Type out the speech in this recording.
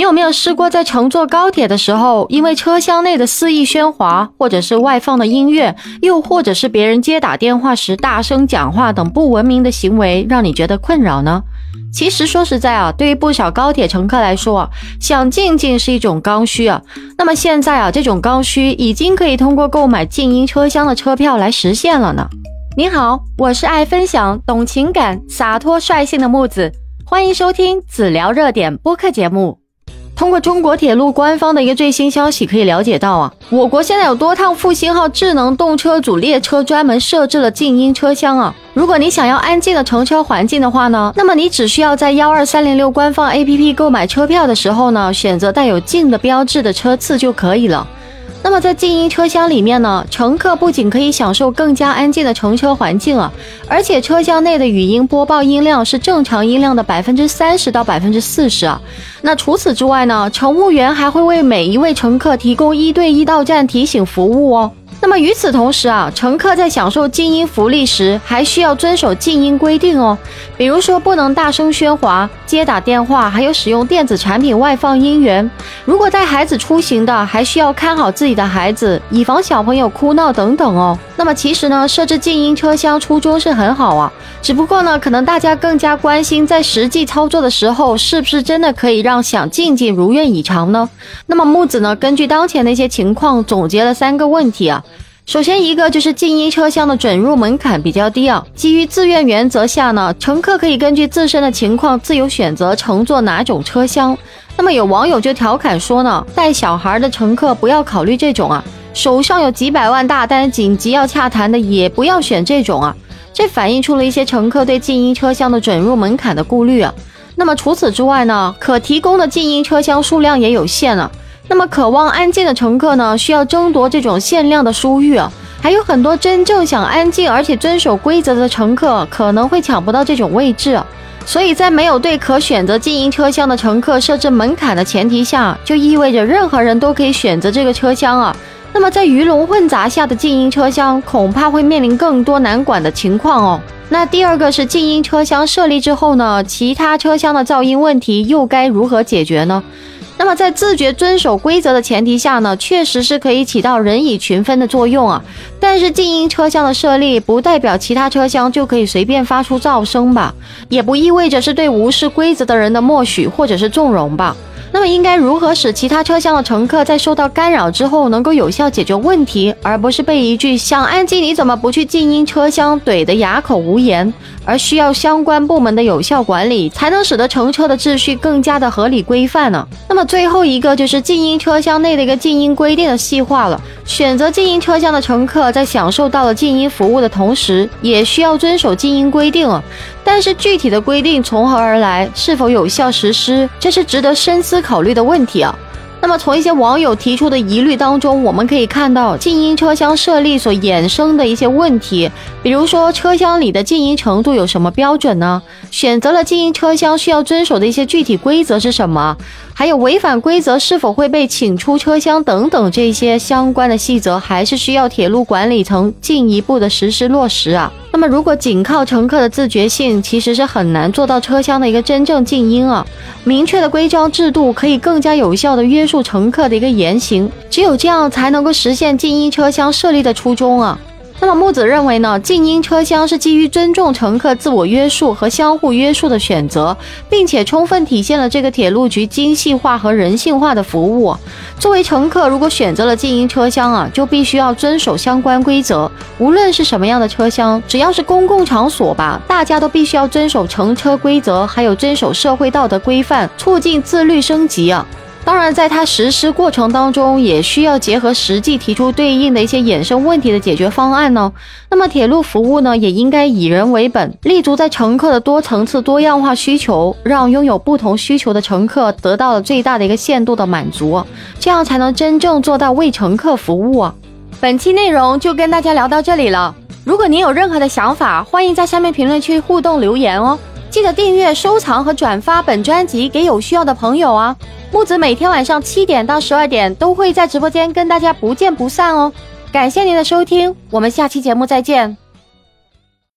你有没有试过在乘坐高铁的时候，因为车厢内的肆意喧哗，或者是外放的音乐，又或者是别人接打电话时大声讲话等不文明的行为，让你觉得困扰呢？其实说实在啊，对于不少高铁乘客来说，想静静是一种刚需啊。那么现在啊，这种刚需已经可以通过购买静音车厢的车票来实现了呢。您好，我是爱分享、懂情感、洒脱率性的木子，欢迎收听子聊热点播客节目。通过中国铁路官方的一个最新消息，可以了解到啊，我国现在有多趟复兴号智能动车组列车专门设置了静音车厢啊。如果你想要安静的乘车环境的话呢，那么你只需要在幺二三零六官方 APP 购买车票的时候呢，选择带有静的标志的车次就可以了。那么在静音车厢里面呢，乘客不仅可以享受更加安静的乘车环境啊，而且车厢内的语音播报音量是正常音量的百分之三十到百分之四十啊。那除此之外呢，乘务员还会为每一位乘客提供一对一到站提醒服务哦。那么与此同时啊，乘客在享受静音福利时，还需要遵守静音规定哦。比如说，不能大声喧哗、接打电话，还有使用电子产品外放音源。如果带孩子出行的，还需要看好自己的孩子，以防小朋友哭闹等等哦。那么其实呢，设置静音车厢初衷是很好啊，只不过呢，可能大家更加关心在实际操作的时候，是不是真的可以让想静静如愿以偿呢？那么木子呢，根据当前的一些情况，总结了三个问题啊。首先，一个就是静音车厢的准入门槛比较低啊。基于自愿原则下呢，乘客可以根据自身的情况自由选择乘坐哪种车厢。那么有网友就调侃说呢，带小孩的乘客不要考虑这种啊，手上有几百万大单紧急要洽谈的也不要选这种啊。这反映出了一些乘客对静音车厢的准入门槛的顾虑啊。那么除此之外呢，可提供的静音车厢数量也有限啊。那么，渴望安静的乘客呢，需要争夺这种限量的殊遇啊。还有很多真正想安静而且遵守规则的乘客，可能会抢不到这种位置。所以在没有对可选择静音车厢的乘客设置门槛的前提下，就意味着任何人都可以选择这个车厢啊。那么，在鱼龙混杂下的静音车厢，恐怕会面临更多难管的情况哦。那第二个是静音车厢设立之后呢，其他车厢的噪音问题又该如何解决呢？那么在自觉遵守规则的前提下呢，确实是可以起到人以群分的作用啊。但是静音车厢的设立，不代表其他车厢就可以随便发出噪声吧，也不意味着是对无视规则的人的默许或者是纵容吧。那么应该如何使其他车厢的乘客在受到干扰之后能够有效解决问题，而不是被一句“想安静你怎么不去静音车厢”怼得哑口无言？而需要相关部门的有效管理，才能使得乘车的秩序更加的合理规范呢？那么最后一个就是静音车厢内的一个静音规定的细化了。选择静音车厢的乘客在享受到了静音服务的同时，也需要遵守静音规定。但是具体的规定从何而来，是否有效实施，这是值得深思考虑的问题啊。那么从一些网友提出的疑虑当中，我们可以看到静音车厢设立所衍生的一些问题，比如说车厢里的静音程度有什么标准呢？选择了静音车厢需要遵守的一些具体规则是什么？还有违反规则是否会被请出车厢等等这些相关的细则，还是需要铁路管理层进一步的实施落实啊。那么如果仅靠乘客的自觉性，其实是很难做到车厢的一个真正静音啊。明确的规章制度可以更加有效的约束乘客的一个言行，只有这样才能够实现静音车厢设立的初衷啊。那么木子认为呢，静音车厢是基于尊重乘客自我约束和相互约束的选择，并且充分体现了这个铁路局精细化和人性化的服务。作为乘客，如果选择了静音车厢啊，就必须要遵守相关规则。无论是什么样的车厢，只要是公共场所吧，大家都必须要遵守乘车规则，还有遵守社会道德规范，促进自律升级啊。当然，在它实施过程当中，也需要结合实际提出对应的一些衍生问题的解决方案呢。那么，铁路服务呢，也应该以人为本，立足在乘客的多层次、多样化需求，让拥有不同需求的乘客得到了最大的一个限度的满足，这样才能真正做到为乘客服务。本期内容就跟大家聊到这里了。如果您有任何的想法，欢迎在下面评论区互动留言哦。记得订阅、收藏和转发本专辑给有需要的朋友啊。木子每天晚上七点到十二点都会在直播间跟大家不见不散哦，感谢您的收听，我们下期节目再见。